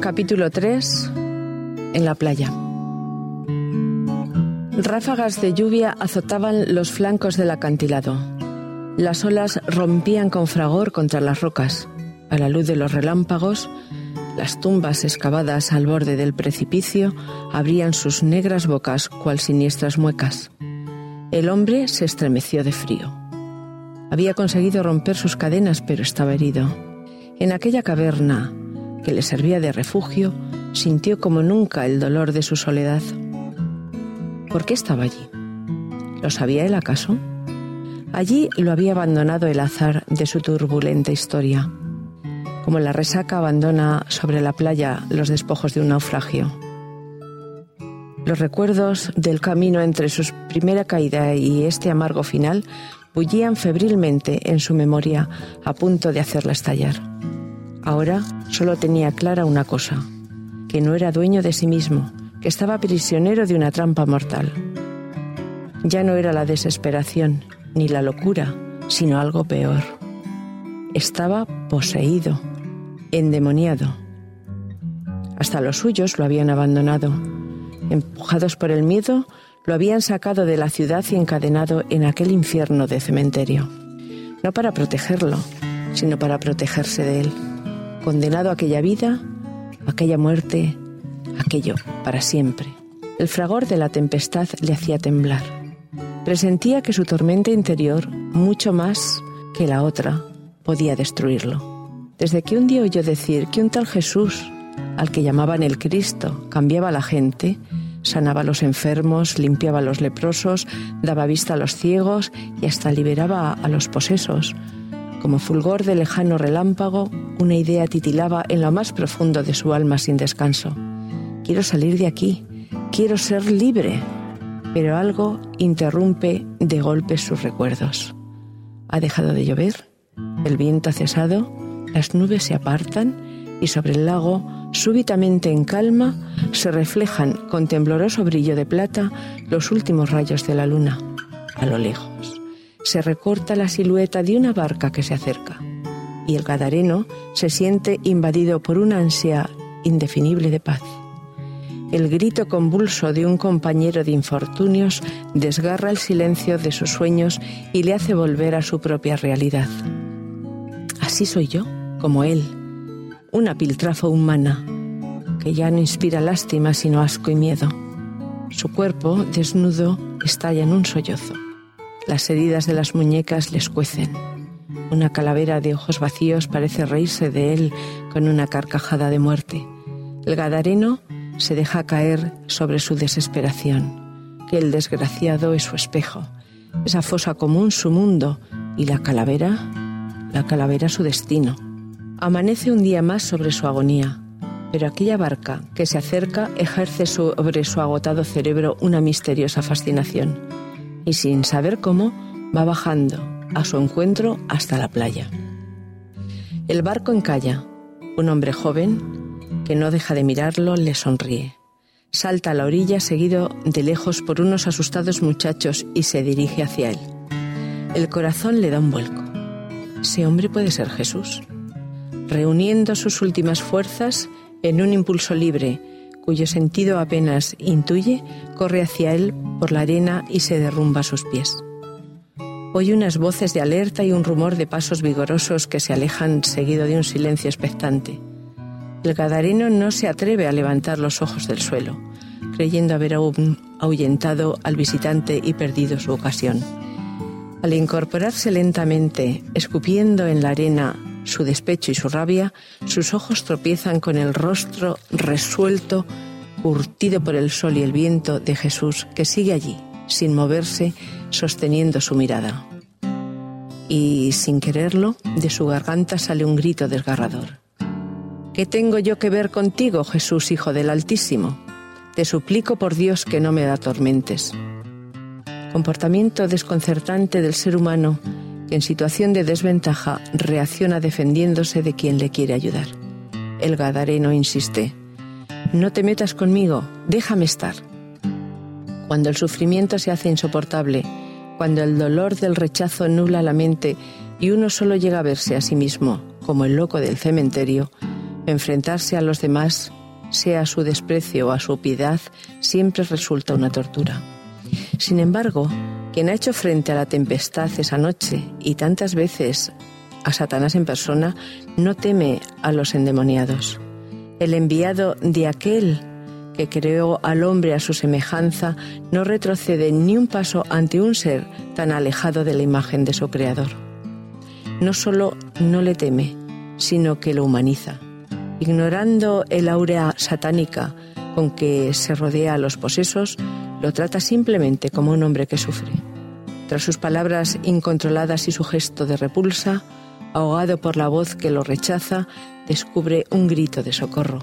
Capítulo 3. En la playa. Ráfagas de lluvia azotaban los flancos del acantilado. Las olas rompían con fragor contra las rocas. A la luz de los relámpagos, las tumbas excavadas al borde del precipicio abrían sus negras bocas cual siniestras muecas. El hombre se estremeció de frío. Había conseguido romper sus cadenas, pero estaba herido. En aquella caverna que le servía de refugio, sintió como nunca el dolor de su soledad. ¿Por qué estaba allí? ¿Lo sabía él acaso? Allí lo había abandonado el azar de su turbulenta historia como la resaca abandona sobre la playa los despojos de un naufragio. Los recuerdos del camino entre su primera caída y este amargo final bullían febrilmente en su memoria a punto de hacerla estallar. Ahora solo tenía clara una cosa, que no era dueño de sí mismo, que estaba prisionero de una trampa mortal. Ya no era la desesperación ni la locura, sino algo peor. Estaba poseído endemoniado. Hasta los suyos lo habían abandonado. Empujados por el miedo, lo habían sacado de la ciudad y encadenado en aquel infierno de cementerio. No para protegerlo, sino para protegerse de él. Condenado a aquella vida, aquella muerte, aquello para siempre. El fragor de la tempestad le hacía temblar. Presentía que su tormenta interior, mucho más que la otra, podía destruirlo. Desde que un día oyó decir que un tal Jesús, al que llamaban el Cristo, cambiaba a la gente, sanaba a los enfermos, limpiaba a los leprosos, daba vista a los ciegos y hasta liberaba a los posesos. Como fulgor de lejano relámpago, una idea titilaba en lo más profundo de su alma sin descanso. Quiero salir de aquí, quiero ser libre. Pero algo interrumpe de golpe sus recuerdos. Ha dejado de llover, el viento ha cesado, las nubes se apartan y sobre el lago, súbitamente en calma, se reflejan con tembloroso brillo de plata los últimos rayos de la luna. A lo lejos, se recorta la silueta de una barca que se acerca y el gadareno se siente invadido por una ansia indefinible de paz. El grito convulso de un compañero de infortunios desgarra el silencio de sus sueños y le hace volver a su propia realidad. Así soy yo como él, una piltrafa humana que ya no inspira lástima sino asco y miedo. Su cuerpo, desnudo, estalla en un sollozo. Las heridas de las muñecas le escuecen. Una calavera de ojos vacíos parece reírse de él con una carcajada de muerte. El gadareno se deja caer sobre su desesperación, que el desgraciado es su espejo, esa fosa común su mundo y la calavera, la calavera su destino. Amanece un día más sobre su agonía, pero aquella barca que se acerca ejerce sobre su agotado cerebro una misteriosa fascinación y sin saber cómo va bajando a su encuentro hasta la playa. El barco encalla. Un hombre joven, que no deja de mirarlo, le sonríe. Salta a la orilla seguido de lejos por unos asustados muchachos y se dirige hacia él. El corazón le da un vuelco. Ese hombre puede ser Jesús reuniendo sus últimas fuerzas en un impulso libre, cuyo sentido apenas intuye, corre hacia él por la arena y se derrumba a sus pies. Oye unas voces de alerta y un rumor de pasos vigorosos que se alejan seguido de un silencio expectante. El gadareno no se atreve a levantar los ojos del suelo, creyendo haber ahuyentado al visitante y perdido su ocasión. Al incorporarse lentamente, escupiendo en la arena su despecho y su rabia, sus ojos tropiezan con el rostro resuelto, curtido por el sol y el viento de Jesús, que sigue allí, sin moverse, sosteniendo su mirada. Y, sin quererlo, de su garganta sale un grito desgarrador. ¿Qué tengo yo que ver contigo, Jesús, Hijo del Altísimo? Te suplico por Dios que no me da tormentes. Comportamiento desconcertante del ser humano en situación de desventaja reacciona defendiéndose de quien le quiere ayudar. El Gadareno insiste, no te metas conmigo, déjame estar. Cuando el sufrimiento se hace insoportable, cuando el dolor del rechazo nula la mente y uno solo llega a verse a sí mismo como el loco del cementerio, enfrentarse a los demás, sea su desprecio o a su piedad, siempre resulta una tortura. Sin embargo, quien ha hecho frente a la tempestad esa noche y tantas veces a Satanás en persona, no teme a los endemoniados. El enviado de aquel que creó al hombre a su semejanza no retrocede ni un paso ante un ser tan alejado de la imagen de su creador. No solo no le teme, sino que lo humaniza. Ignorando el aurea satánica con que se rodea a los posesos, lo trata simplemente como un hombre que sufre. Tras sus palabras incontroladas y su gesto de repulsa, ahogado por la voz que lo rechaza, descubre un grito de socorro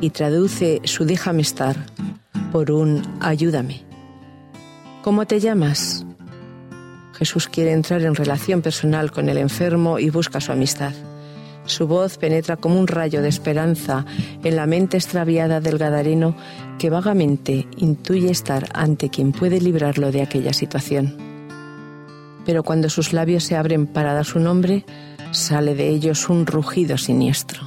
y traduce su déjame estar por un ayúdame. ¿Cómo te llamas? Jesús quiere entrar en relación personal con el enfermo y busca su amistad. Su voz penetra como un rayo de esperanza en la mente extraviada del Gadareno que vagamente intuye estar ante quien puede librarlo de aquella situación. Pero cuando sus labios se abren para dar su nombre, sale de ellos un rugido siniestro.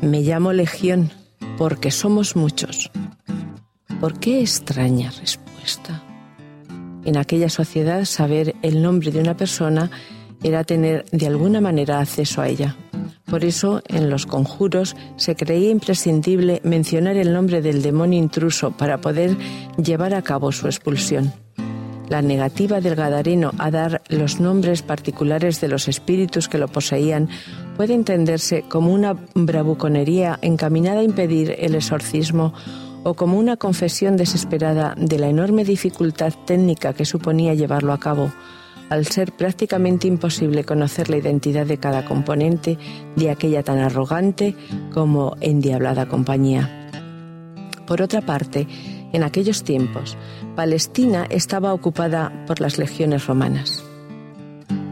Me llamo Legión porque somos muchos. ¿Por qué extraña respuesta? En aquella sociedad saber el nombre de una persona era tener de alguna manera acceso a ella. Por eso, en los conjuros se creía imprescindible mencionar el nombre del demonio intruso para poder llevar a cabo su expulsión. La negativa del Gadareno a dar los nombres particulares de los espíritus que lo poseían puede entenderse como una bravuconería encaminada a impedir el exorcismo o como una confesión desesperada de la enorme dificultad técnica que suponía llevarlo a cabo, al ser prácticamente imposible conocer la identidad de cada componente de aquella tan arrogante como endiablada compañía. Por otra parte, en aquellos tiempos, Palestina estaba ocupada por las legiones romanas.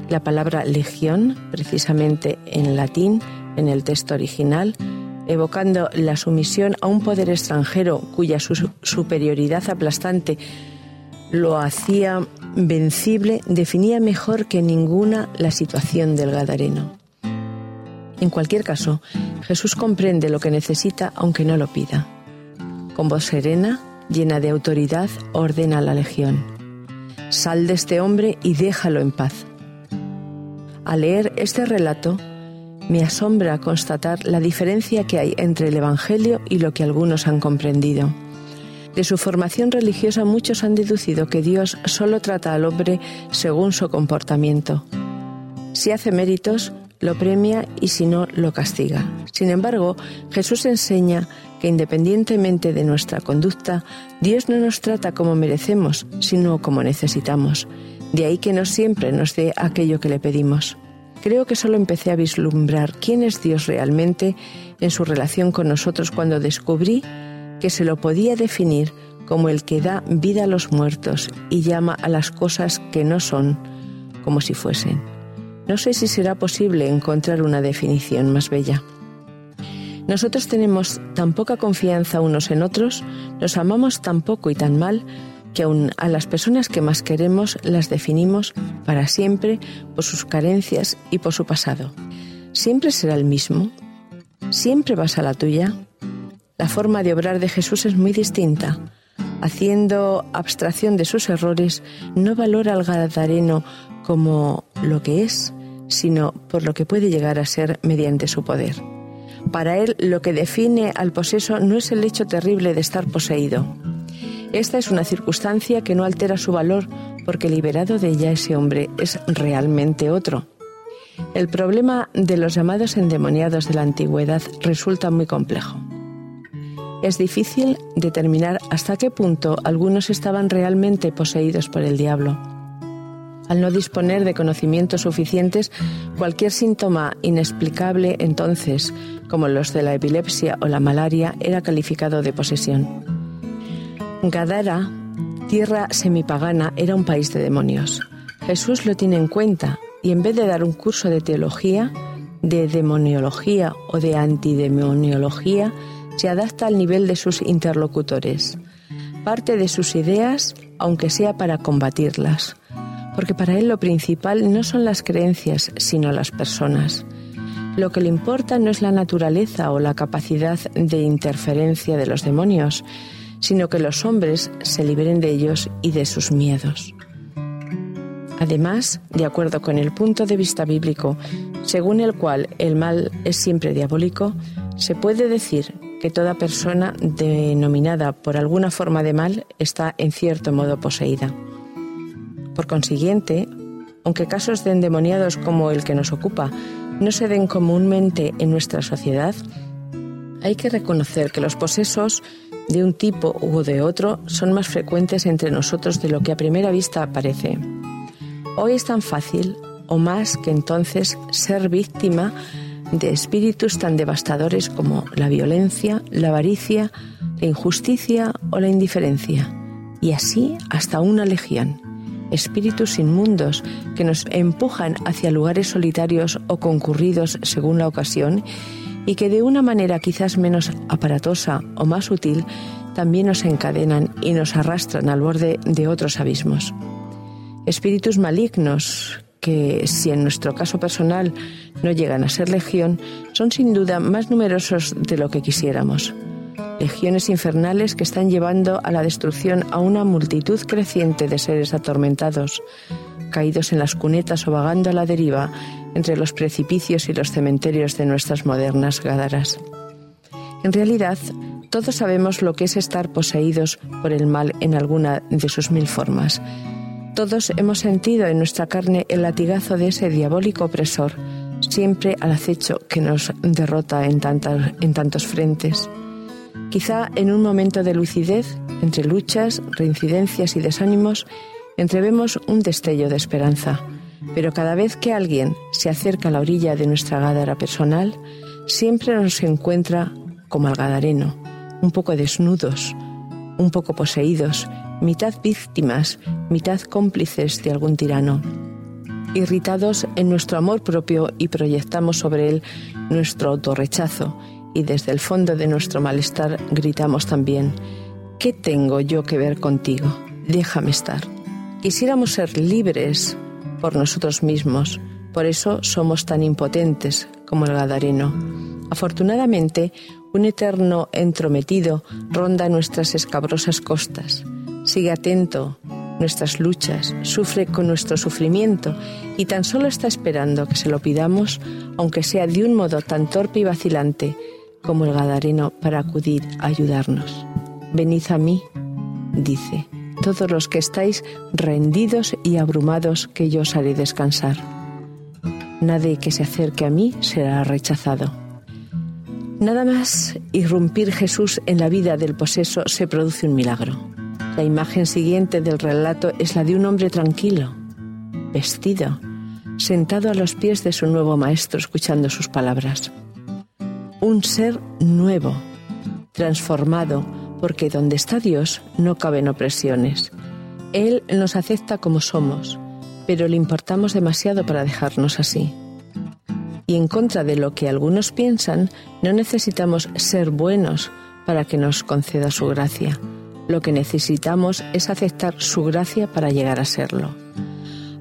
La palabra legión, precisamente en latín, en el texto original, evocando la sumisión a un poder extranjero cuya superioridad aplastante lo hacía vencible, definía mejor que ninguna la situación del Gadareno. En cualquier caso, Jesús comprende lo que necesita aunque no lo pida. Con voz serena, llena de autoridad, ordena a la legión. Sal de este hombre y déjalo en paz. Al leer este relato, me asombra constatar la diferencia que hay entre el Evangelio y lo que algunos han comprendido. De su formación religiosa muchos han deducido que Dios solo trata al hombre según su comportamiento. Si hace méritos, lo premia y si no, lo castiga. Sin embargo, Jesús enseña que independientemente de nuestra conducta, Dios no nos trata como merecemos, sino como necesitamos. De ahí que no siempre nos dé aquello que le pedimos. Creo que solo empecé a vislumbrar quién es Dios realmente en su relación con nosotros cuando descubrí que se lo podía definir como el que da vida a los muertos y llama a las cosas que no son como si fuesen. No sé si será posible encontrar una definición más bella. Nosotros tenemos tan poca confianza unos en otros, nos amamos tan poco y tan mal, que aun a las personas que más queremos las definimos para siempre por sus carencias y por su pasado. ¿Siempre será el mismo? ¿Siempre vas a la tuya? La forma de obrar de Jesús es muy distinta. Haciendo abstracción de sus errores, no valora al Gadareno como lo que es, sino por lo que puede llegar a ser mediante su poder. Para él lo que define al poseso no es el hecho terrible de estar poseído. Esta es una circunstancia que no altera su valor porque liberado de ella ese hombre es realmente otro. El problema de los llamados endemoniados de la antigüedad resulta muy complejo. Es difícil determinar hasta qué punto algunos estaban realmente poseídos por el diablo. Al no disponer de conocimientos suficientes, cualquier síntoma inexplicable entonces, como los de la epilepsia o la malaria, era calificado de posesión. Gadara, tierra semipagana, era un país de demonios. Jesús lo tiene en cuenta y en vez de dar un curso de teología, de demoniología o de antidemoniología, se adapta al nivel de sus interlocutores. Parte de sus ideas, aunque sea para combatirlas porque para él lo principal no son las creencias, sino las personas. Lo que le importa no es la naturaleza o la capacidad de interferencia de los demonios, sino que los hombres se liberen de ellos y de sus miedos. Además, de acuerdo con el punto de vista bíblico, según el cual el mal es siempre diabólico, se puede decir que toda persona denominada por alguna forma de mal está en cierto modo poseída. Por consiguiente, aunque casos de endemoniados como el que nos ocupa no se den comúnmente en nuestra sociedad, hay que reconocer que los posesos de un tipo u de otro son más frecuentes entre nosotros de lo que a primera vista parece. Hoy es tan fácil, o más que entonces, ser víctima de espíritus tan devastadores como la violencia, la avaricia, la injusticia o la indiferencia, y así hasta una legión. Espíritus inmundos que nos empujan hacia lugares solitarios o concurridos según la ocasión y que de una manera quizás menos aparatosa o más útil también nos encadenan y nos arrastran al borde de otros abismos. Espíritus malignos que, si en nuestro caso personal no llegan a ser legión, son sin duda más numerosos de lo que quisiéramos. Legiones infernales que están llevando a la destrucción a una multitud creciente de seres atormentados, caídos en las cunetas o vagando a la deriva entre los precipicios y los cementerios de nuestras modernas gádaras. En realidad, todos sabemos lo que es estar poseídos por el mal en alguna de sus mil formas. Todos hemos sentido en nuestra carne el latigazo de ese diabólico opresor, siempre al acecho que nos derrota en, tantos frentes. Quizá en un momento de lucidez, entre luchas, reincidencias y desánimos, entrevemos un destello de esperanza, pero cada vez que alguien se acerca a la orilla de nuestra gádara personal, siempre nos encuentra como al gadareno, un poco desnudos, un poco poseídos, mitad víctimas, mitad cómplices de algún tirano. Irritados en nuestro amor propio y proyectamos sobre él nuestro autorrechazo y desde el fondo de nuestro malestar gritamos también, ¿qué tengo yo que ver contigo? Déjame estar. Quisiéramos ser libres por nosotros mismos, por eso somos tan impotentes como el Gadareno. Afortunadamente, un eterno entrometido ronda nuestras escabrosas costas. Sigue atento nuestras luchas, sufre con nuestro sufrimiento y tan solo está esperando que se lo pidamos, aunque sea de un modo tan torpe y vacilante como el Gadareno, para acudir a ayudarnos. Venid a mí, dice todos los que estáis rendidos y abrumados, que yo os haré descansar. Nadie que se acerque a mí será rechazado. Nada más irrumpir Jesús en la vida del poseso se produce un milagro. La imagen siguiente del relato es la de un hombre tranquilo, vestido, sentado a los pies de su nuevo maestro escuchando sus palabras. Un ser nuevo, transformado, porque donde está Dios no caben opresiones. Él nos acepta como somos, pero le importamos demasiado para dejarnos así. Y en contra de lo que algunos piensan, no necesitamos ser buenos para que nos conceda su gracia. Lo que necesitamos es aceptar su gracia para llegar a serlo.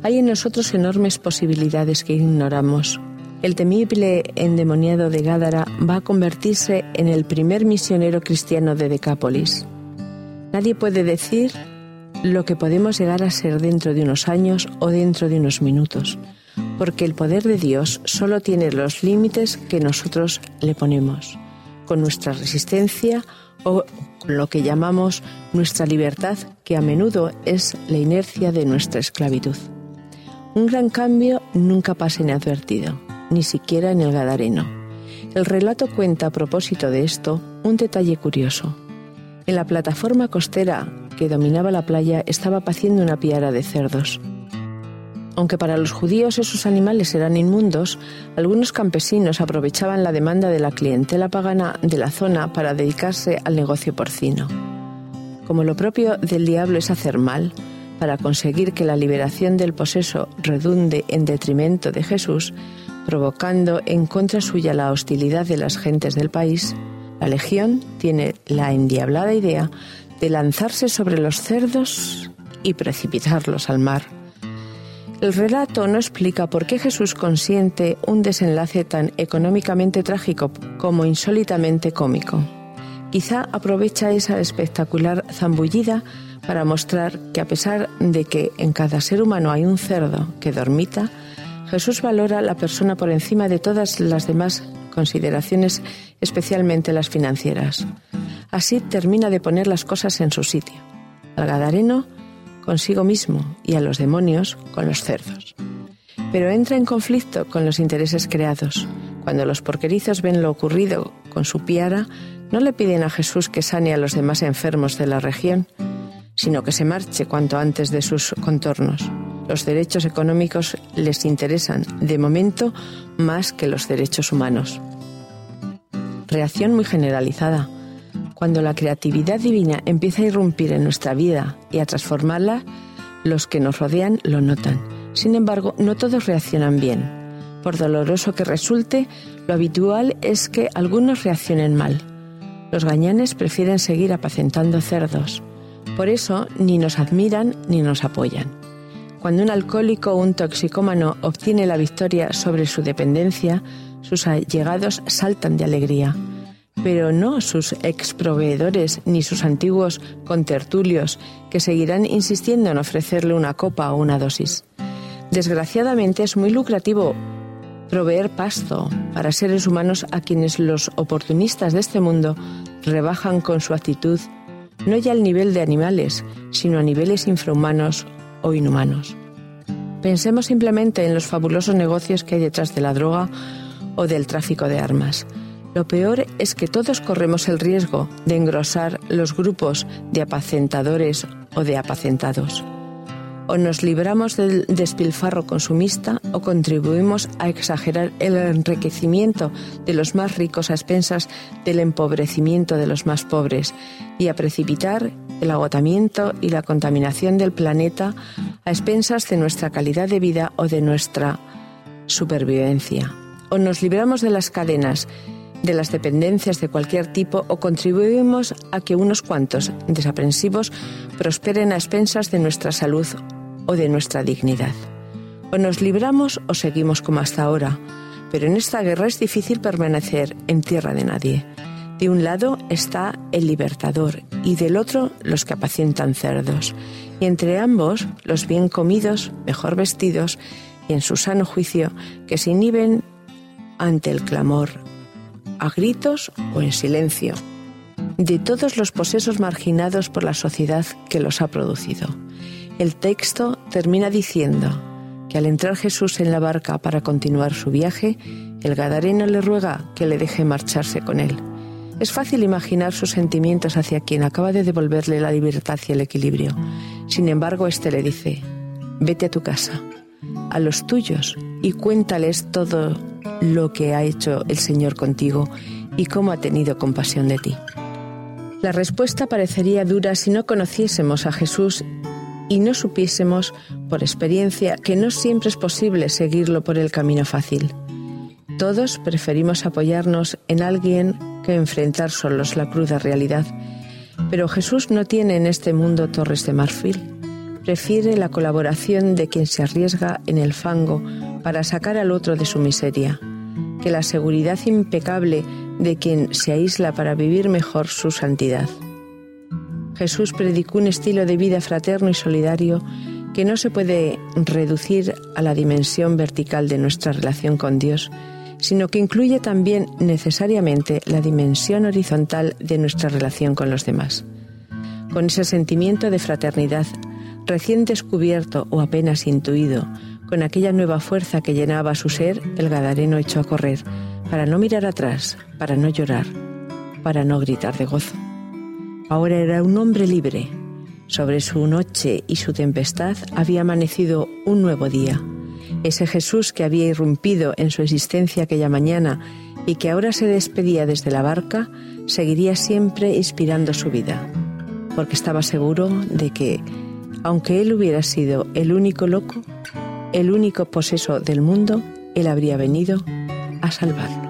Hay en nosotros enormes posibilidades que ignoramos el temible endemoniado de Gádara va a convertirse en el primer misionero cristiano de Decápolis. Nadie puede decir lo que podemos llegar a ser dentro de unos años o dentro de unos minutos, porque el poder de Dios solo tiene los límites que nosotros le ponemos, con nuestra resistencia o lo que llamamos nuestra libertad, que a menudo es la inercia de nuestra esclavitud. Un gran cambio nunca pasa inadvertido ni siquiera en el Gadareno. El relato cuenta a propósito de esto un detalle curioso. En la plataforma costera que dominaba la playa estaba paciendo una piara de cerdos. Aunque para los judíos esos animales eran inmundos, algunos campesinos aprovechaban la demanda de la clientela pagana de la zona para dedicarse al negocio porcino. Como lo propio del diablo es hacer mal, para conseguir que la liberación del poseso redunde en detrimento de Jesús, provocando en contra suya la hostilidad de las gentes del país, la Legión tiene la endiablada idea de lanzarse sobre los cerdos y precipitarlos al mar. El relato no explica por qué Jesús consiente un desenlace tan económicamente trágico como insólitamente cómico. Quizá aprovecha esa espectacular zambullida para mostrar que a pesar de que en cada ser humano hay un cerdo que dormita, Jesús valora la persona por encima de todas las demás consideraciones, especialmente las financieras. Así termina de poner las cosas en su sitio. Al Gadareno consigo mismo y a los demonios con los cerdos. Pero entra en conflicto con los intereses creados. Cuando los porquerizos ven lo ocurrido con su piara, no le piden a Jesús que sane a los demás enfermos de la región, sino que se marche cuanto antes de sus contornos. Los derechos económicos les interesan, de momento, más que los derechos humanos. Reacción muy generalizada. Cuando la creatividad divina empieza a irrumpir en nuestra vida y a transformarla, los que nos rodean lo notan. Sin embargo, no todos reaccionan bien. Por doloroso que resulte, lo habitual es que algunos reaccionen mal. Los gañanes prefieren seguir apacentando cerdos. Por eso ni nos admiran ni nos apoyan. Cuando un alcohólico o un toxicómano obtiene la victoria sobre su dependencia, sus allegados saltan de alegría pero no sus exproveedores ni sus antiguos contertulios, que seguirán insistiendo en ofrecerle una copa o una dosis. Desgraciadamente es muy lucrativo proveer pasto para seres humanos a quienes los oportunistas de este mundo rebajan con su actitud no ya al nivel de animales, sino a niveles infrahumanos o inhumanos. Pensemos simplemente en los fabulosos negocios que hay detrás de la droga o del tráfico de armas. Lo peor es que todos corremos el riesgo de engrosar los grupos de apacentadores o de apacentados. O nos libramos del despilfarro consumista o contribuimos a exagerar el enriquecimiento de los más ricos a expensas del empobrecimiento de los más pobres y a precipitar el agotamiento y la contaminación del planeta a expensas de nuestra calidad de vida o de nuestra supervivencia. O nos libramos de las cadenas de las dependencias de cualquier tipo o contribuimos a que unos cuantos desaprensivos prosperen a expensas de nuestra salud o de nuestra dignidad. O nos libramos o seguimos como hasta ahora, pero en esta guerra es difícil permanecer en tierra de nadie. De un lado está el libertador y del otro los que apacientan cerdos, y entre ambos los bien comidos, mejor vestidos y en su sano juicio que se inhiben ante el clamor a gritos o en silencio, de todos los posesos marginados por la sociedad que los ha producido. El texto termina diciendo que al entrar Jesús en la barca para continuar su viaje, el Gadareno le ruega que le deje marcharse con él. Es fácil imaginar sus sentimientos hacia quien acaba de devolverle la libertad y el equilibrio. Sin embargo, éste le dice, vete a tu casa, a los tuyos, y cuéntales todo lo que ha hecho el Señor contigo y cómo ha tenido compasión de ti. La respuesta parecería dura si no conociésemos a Jesús y no supiésemos por experiencia que no siempre es posible seguirlo por el camino fácil. Todos preferimos apoyarnos en alguien que enfrentar solos la cruda realidad, pero Jesús no tiene en este mundo torres de marfil. Prefiere la colaboración de quien se arriesga en el fango para sacar al otro de su miseria, que la seguridad impecable de quien se aísla para vivir mejor su santidad. Jesús predicó un estilo de vida fraterno y solidario que no se puede reducir a la dimensión vertical de nuestra relación con Dios, sino que incluye también necesariamente la dimensión horizontal de nuestra relación con los demás. Con ese sentimiento de fraternidad recién descubierto o apenas intuido, con aquella nueva fuerza que llenaba su ser, el Gadareno echó a correr, para no mirar atrás, para no llorar, para no gritar de gozo. Ahora era un hombre libre. Sobre su noche y su tempestad había amanecido un nuevo día. Ese Jesús que había irrumpido en su existencia aquella mañana y que ahora se despedía desde la barca, seguiría siempre inspirando su vida, porque estaba seguro de que, aunque él hubiera sido el único loco, el único poseso del mundo, Él habría venido a salvarlo.